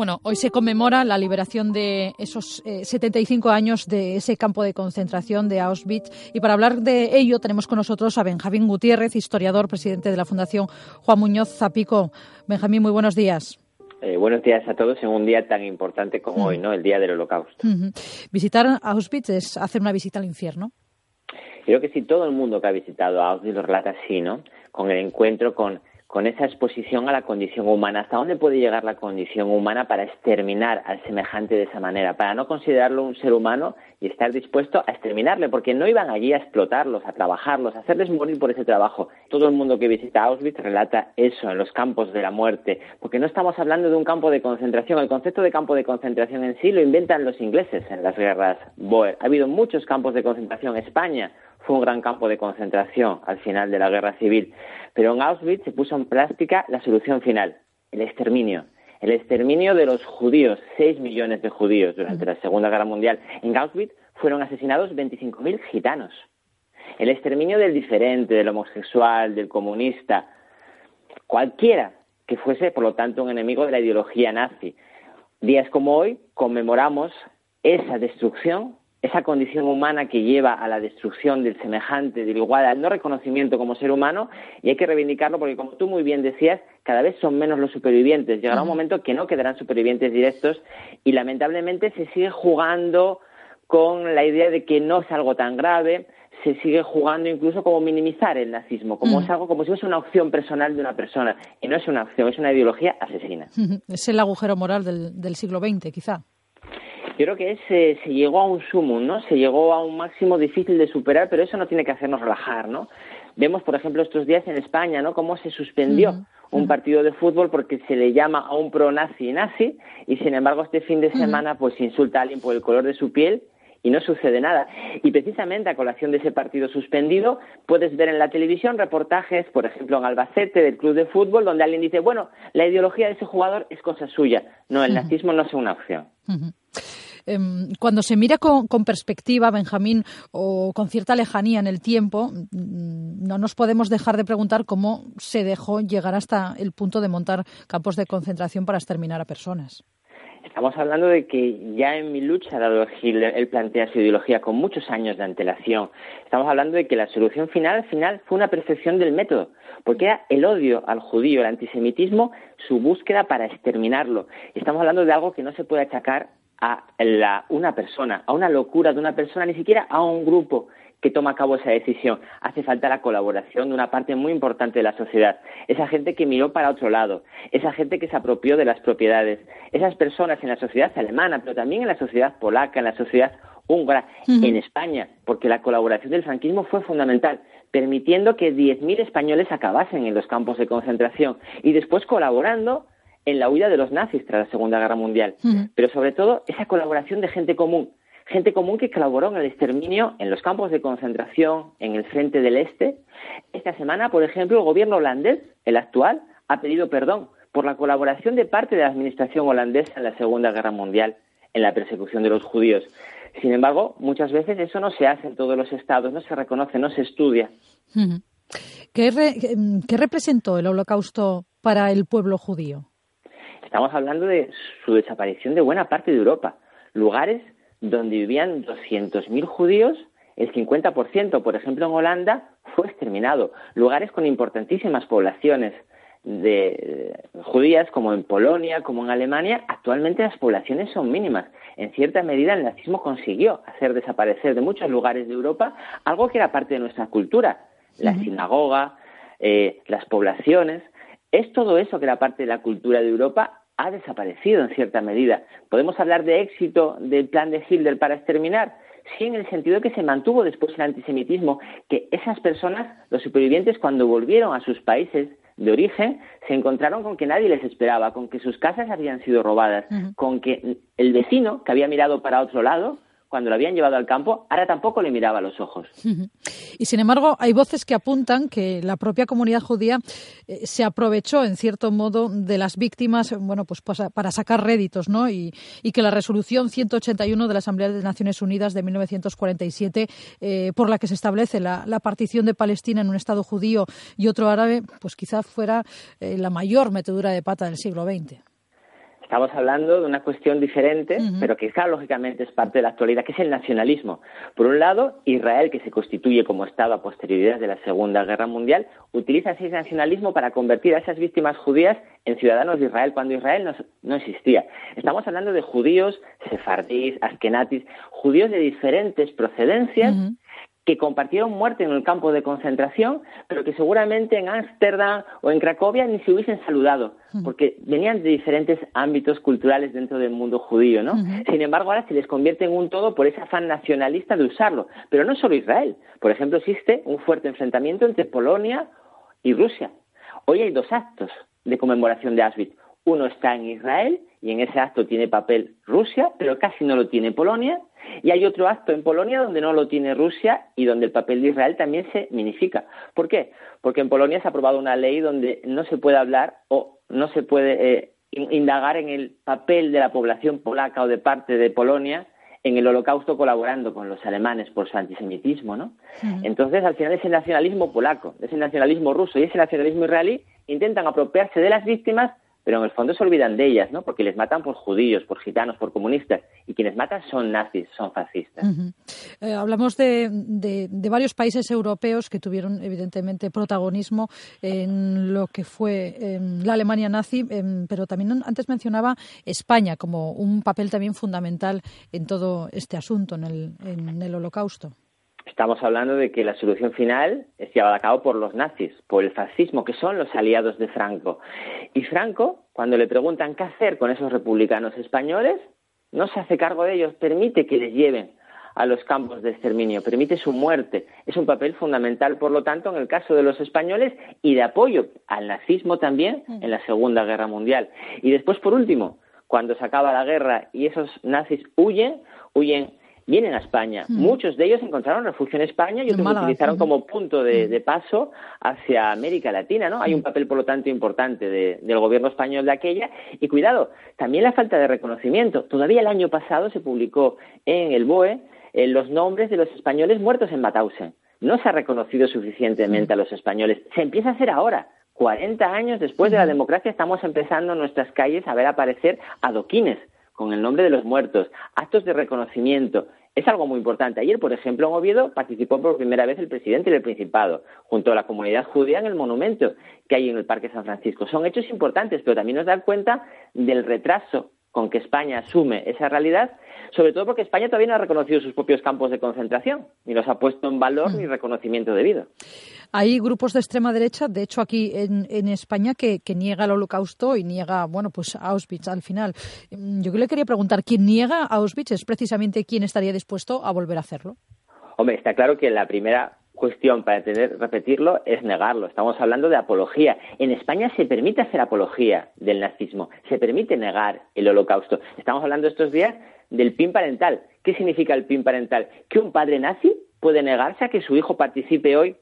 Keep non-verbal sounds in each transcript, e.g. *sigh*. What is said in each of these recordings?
Bueno, hoy se conmemora la liberación de esos 75 eh, años de ese campo de concentración de Auschwitz y para hablar de ello tenemos con nosotros a Benjamín Gutiérrez, historiador, presidente de la Fundación Juan Muñoz Zapico. Benjamín, muy buenos días. Eh, buenos días a todos en un día tan importante como hoy, ¿no? El día del Holocausto. Visitar Auschwitz es hacer una visita al infierno. Creo que si todo el mundo que ha visitado Auschwitz lo relata así, ¿no? Con el encuentro con con esa exposición a la condición humana. ¿Hasta dónde puede llegar la condición humana para exterminar al semejante de esa manera? Para no considerarlo un ser humano y estar dispuesto a exterminarle, porque no iban allí a explotarlos, a trabajarlos, a hacerles morir por ese trabajo. Todo el mundo que visita Auschwitz relata eso en los campos de la muerte, porque no estamos hablando de un campo de concentración. El concepto de campo de concentración en sí lo inventan los ingleses en las guerras Boer. Ha habido muchos campos de concentración. España fue un gran campo de concentración al final de la guerra civil. Pero en Auschwitz se puso en práctica la solución final, el exterminio. El exterminio de los judíos, seis millones de judíos durante la Segunda Guerra Mundial. En Auschwitz fueron asesinados 25.000 gitanos. El exterminio del diferente, del homosexual, del comunista, cualquiera que fuese, por lo tanto, un enemigo de la ideología nazi. Días como hoy conmemoramos esa destrucción esa condición humana que lleva a la destrucción del semejante, del igual, al no reconocimiento como ser humano, y hay que reivindicarlo porque, como tú muy bien decías, cada vez son menos los supervivientes. Llegará un momento que no quedarán supervivientes directos y, lamentablemente, se sigue jugando con la idea de que no es algo tan grave, se sigue jugando incluso como minimizar el nazismo, como es algo como si fuese una opción personal de una persona, y no es una opción, es una ideología asesina. Es el agujero moral del, del siglo XX, quizá. Yo creo que se llegó a un sumum, ¿no? Se llegó a un máximo difícil de superar, pero eso no tiene que hacernos relajar, ¿no? Vemos, por ejemplo, estos días en España, ¿no? Cómo se suspendió un partido de fútbol porque se le llama a un pro-nazi nazi y, sin embargo, este fin de semana, pues insulta a alguien por el color de su piel y no sucede nada. Y precisamente a colación de ese partido suspendido, puedes ver en la televisión reportajes, por ejemplo, en Albacete, del club de fútbol, donde alguien dice, bueno, la ideología de ese jugador es cosa suya. No, el nazismo no es una opción. Em, cuando se mira con, perspectiva, Benjamín, o con cierta lejanía en el tiempo, mm, no nos podemos dejar de preguntar cómo se dejó llegar hasta el punto de montar campos de concentración para exterminar a personas. Estamos hablando de que ya en mi lucha, dado Hitler, él plantea su ideología con muchos años de antelación. Estamos hablando de que la solución final, al final, fue una percepción del método, porque era el odio al judío, el antisemitismo, su búsqueda para exterminarlo. Estamos hablando de algo que no se puede achacar a la, una persona, a una locura de una persona, ni siquiera a un grupo que toma a cabo esa decisión. Hace falta la colaboración de una parte muy importante de la sociedad. Esa gente que miró para otro lado, esa gente que se apropió de las propiedades, esas personas en la sociedad alemana, pero también en la sociedad polaca, en la sociedad húngara, en España, porque la colaboración del franquismo fue fundamental, permitiendo que 10.000 españoles acabasen en los campos de concentración y después colaborando en la huida de los nazis tras la Segunda Guerra Mundial, pero sobre todo esa colaboración de gente común, gente común que colaboró en el exterminio en los campos de concentración en el frente del Este. Esta semana, por ejemplo, el gobierno holandés, el actual, ha pedido perdón por la colaboración de parte de la administración holandesa en la Segunda Guerra Mundial en la persecución de los judíos. Sin embargo, muchas veces eso no se hace en todos los estados, no se reconoce, no se estudia. ¿Qué, ¿Qué representó el holocausto para el pueblo judío? Estamos hablando de su desaparición de buena parte de Europa. Lugares donde vivían 200.000 judíos, el 50%, por ejemplo, en Holanda, fue exterminado. Lugares con importantísimas poblaciones de judías, como en Polonia, como en Alemania, actualmente las poblaciones son mínimas. En cierta medida, el nazismo consiguió hacer desaparecer de muchos lugares de Europa algo que era parte de nuestra cultura, la sinagoga, eh, las poblaciones. Es todo eso que era parte de la cultura de Europa ha desaparecido en cierta medida. ¿Podemos hablar de éxito del plan de Hitler para exterminar? Sí, en el sentido de que se mantuvo después el antisemitismo, que esas personas, los supervivientes, cuando volvieron a sus países de origen, se encontraron con que nadie les esperaba, con que sus casas habían sido robadas, con que el vecino, que había mirado para otro lado, cuando lo habían llevado al campo, ahora tampoco le miraba a los ojos. Y sin embargo, hay voces que apuntan que la propia comunidad judía eh, se aprovechó, en cierto modo, de las víctimas, bueno, pues para sacar réditos, ¿no? Y, que la resolución 181 de la Asamblea de Naciones Unidas de 1947, eh, por la que se establece la, partición de Palestina en un Estado judío y otro árabe, pues quizá fuera eh, la mayor metedura de pata del siglo XX Estamos hablando de una cuestión diferente, pero que claro, lógicamente es parte de la actualidad, que es el nacionalismo. Por un lado, Israel, que se constituye como Estado a posterioridad de la Segunda Guerra Mundial, utiliza ese nacionalismo para convertir a esas víctimas judías en ciudadanos de Israel cuando Israel no, existía. Estamos hablando de judíos, sefardíes, askenazis, judíos de diferentes procedencias que compartieron muerte en el campo de concentración, pero que seguramente en Ámsterdam o en Cracovia ni se hubiesen saludado, porque venían de diferentes ámbitos culturales dentro del mundo judío, ¿no? Sin embargo, ahora se les convierte en un todo por ese afán nacionalista de usarlo. Pero no solo Israel. Por ejemplo, existe un fuerte enfrentamiento entre Polonia y Rusia. Hoy hay dos actos de conmemoración de Auschwitz. Uno está en Israel y en ese acto tiene papel Rusia, pero casi no lo tiene Polonia. Y hay otro acto en Polonia donde no lo tiene Rusia y donde el papel de Israel también se minifica. ¿Por qué? Porque en Polonia se ha aprobado una ley donde no se puede hablar o no se puede eh, indagar en el papel de la población polaca o de parte de Polonia en el holocausto colaborando con los alemanes por su antisemitismo, ¿no? Entonces, al final, ese nacionalismo polaco, ese nacionalismo ruso y ese nacionalismo israelí intentan apropiarse de las víctimas pero en el fondo se olvidan de ellas, ¿no? Porque les matan por judíos, por gitanos, por comunistas, y quienes matan son nazis, son fascistas. Eh, hablamos de, varios países europeos que tuvieron, evidentemente, protagonismo en lo que fue em, la Alemania nazi, em, pero también antes mencionaba España como un papel también fundamental en todo este asunto, en el, en el Holocausto. Estamos hablando de que la solución final es llevada a cabo por los nazis, por el fascismo, que son los aliados de Franco. Y Franco, cuando le preguntan qué hacer con esos republicanos españoles, no se hace cargo de ellos, permite que les lleven a los campos de exterminio, permite su muerte. Es un papel fundamental, por lo tanto, en el caso de los españoles y de apoyo al nazismo también en la Segunda Guerra Mundial. Y después, por último, cuando se acaba la guerra y esos nazis huyen, huyen vienen a España. Hmm. Muchos de ellos encontraron refugio en España y otros lo utilizaron como punto hmm. de, paso hacia América Latina, ¿no? Hay un papel, por lo tanto, importante del gobierno español de aquella. Y cuidado, también la falta de reconocimiento. Todavía el año pasado se publicó en el BOE eh, los nombres de los españoles muertos en Mauthausen. No se ha reconocido suficientemente a los españoles. Se empieza a hacer ahora. 40 años después de la democracia estamos empezando en nuestras calles a ver aparecer adoquines con el nombre de los muertos, actos de reconocimiento. Es algo muy importante. Ayer, por ejemplo, en Oviedo participó por primera vez el presidente del Principado, junto a la comunidad judía en el monumento que hay en el Parque San Francisco. Son hechos importantes, pero también nos dan cuenta del retraso con que España asume esa realidad, sobre todo porque España todavía no ha reconocido sus propios campos de concentración, ni los ha puesto en valor ni mm. reconocimiento debido. Hay grupos de extrema derecha, de hecho aquí en, España, que, niega el holocausto y niega, bueno, pues Auschwitz al final. Mm, yo le quería preguntar, ¿quién niega Auschwitz es precisamente quién estaría dispuesto a volver a hacerlo? Hombre, está claro que la primera cuestión para tener, repetirlo es negarlo. Estamos hablando de apología. En España se permite hacer apología del nazismo, se permite negar el holocausto. Estamos hablando estos días del PIN parental. ¿Qué significa el PIN parental? Que un padre nazi puede negarse a que su hijo participe hoy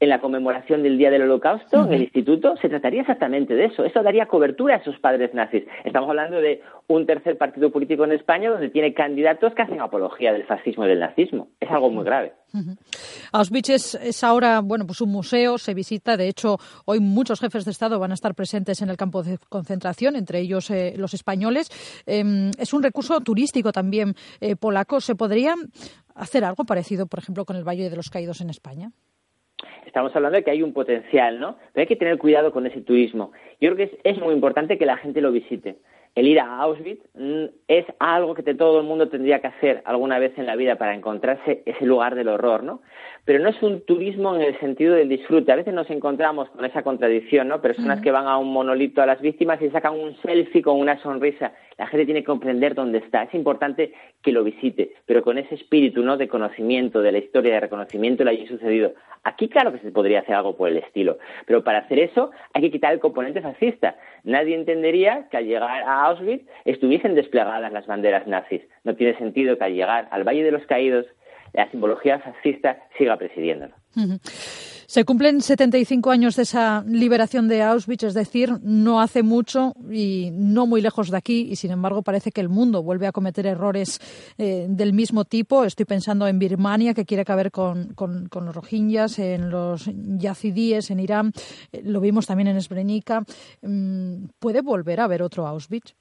en la conmemoración del Día del Holocausto en el instituto, se trataría exactamente de eso. Eso daría cobertura a esos padres nazis. Estamos hablando de un tercer partido político en España donde tiene candidatos que hacen apología del fascismo y del nazismo. Es algo muy grave. Auschwitz es, ahora, bueno, pues un museo, se visita. De hecho, hoy muchos jefes de Estado van a estar presentes en el campo de concentración, entre ellos eh, los españoles. Em, es un recurso turístico también eh, polaco. ¿Se podría hacer algo parecido, por ejemplo, con el Valle de los Caídos en España? Estamos hablando de que hay un potencial, ¿no? Pero hay que tener cuidado con ese turismo. Yo creo que es, muy importante que la gente lo visite. El ir a Auschwitz mm, es algo que todo el mundo tendría que hacer alguna vez en la vida para encontrarse ese lugar del horror, ¿no? Pero no es un turismo en el sentido del disfrute. A veces nos encontramos con esa contradicción, ¿no? Personas que van a un monolito a las víctimas y sacan un selfie con una sonrisa. La gente tiene que comprender dónde está. Es importante que lo visite, pero con ese espíritu, ¿no? De conocimiento de la historia, de reconocimiento de lo que sucedido. Aquí claro que se podría hacer algo por el estilo, pero para hacer eso hay que quitar el componente fascista. Nadie entendería que al llegar a Auschwitz estuviesen desplegadas las banderas nazis. No tiene sentido que al llegar al Valle de los Caídos la simbología fascista siga presidiéndolo. *laughs* Se cumplen 75 años de esa liberación de Auschwitz, es decir, no hace mucho y no muy lejos de aquí, y sin embargo parece que el mundo vuelve a cometer errores eh, del mismo tipo. Estoy pensando en Birmania, que quiere caber con, los rohingyas, en los yazidíes, en Irán, eh, lo vimos también en Srebrenica. Mm, ¿Puede volver a haber otro Auschwitz?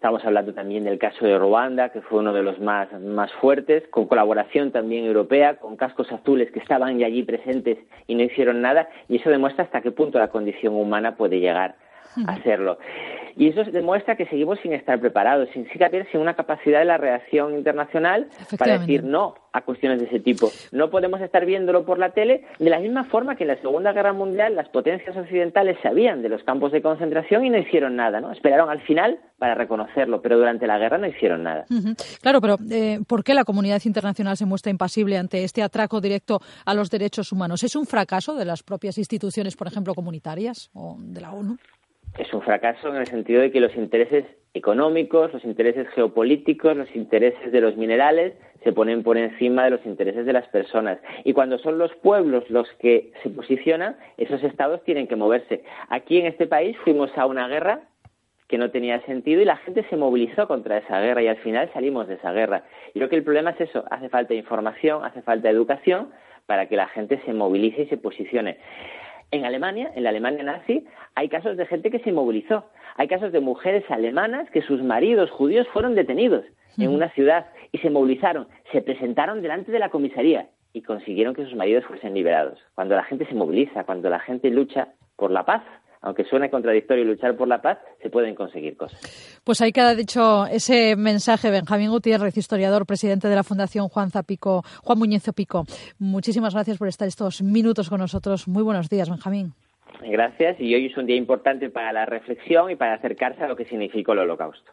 Estamos hablando también del caso de Ruanda, que fue uno de los más, más fuertes, con colaboración también europea, con cascos azules que estaban allí presentes y no hicieron nada, y eso demuestra hasta qué punto la condición humana puede llegar hacerlo. Y eso demuestra que seguimos sin estar preparados, sin siquiera sin una capacidad de la reacción internacional para decir no a cuestiones de ese tipo. No podemos estar viéndolo por la tele de la misma forma que en la Segunda Guerra Mundial las potencias occidentales sabían de los campos de concentración y no hicieron nada, ¿no? Esperaron al final para reconocerlo, pero durante la guerra no hicieron nada. Claro, pero eh, ¿por qué la comunidad internacional se muestra impasible ante este atraco directo a los derechos humanos? ¿Es un fracaso de las propias instituciones, por ejemplo, comunitarias o de la ONU? Es un fracaso en el sentido de que los intereses económicos, los intereses geopolíticos, los intereses de los minerales se ponen por encima de los intereses de las personas. Y cuando son los pueblos los que se posicionan, esos estados tienen que moverse. Aquí en este país fuimos a una guerra que no tenía sentido y la gente se movilizó contra esa guerra y al final salimos de esa guerra. Y creo que el problema es eso, hace falta información, hace falta educación para que la gente se movilice y se posicione. En Alemania, en la Alemania nazi, hay casos de gente que se movilizó. Hay casos de mujeres alemanas que sus maridos judíos fueron detenidos en una ciudad y se movilizaron, se presentaron delante de la comisaría y consiguieron que sus maridos fuesen liberados. Cuando la gente se moviliza, cuando la gente lucha por la paz, aunque suene contradictorio luchar por la paz, se pueden conseguir cosas. Pues ahí queda dicho ese mensaje, Benjamín Gutiérrez, historiador, presidente de la Fundación Juan Zapico, Juan Muñoz Zapico. Muchísimas gracias por estar estos minutos con nosotros. Muy buenos días, Benjamín. Gracias, y hoy es un día importante para la reflexión y para acercarse a lo que significó el holocausto.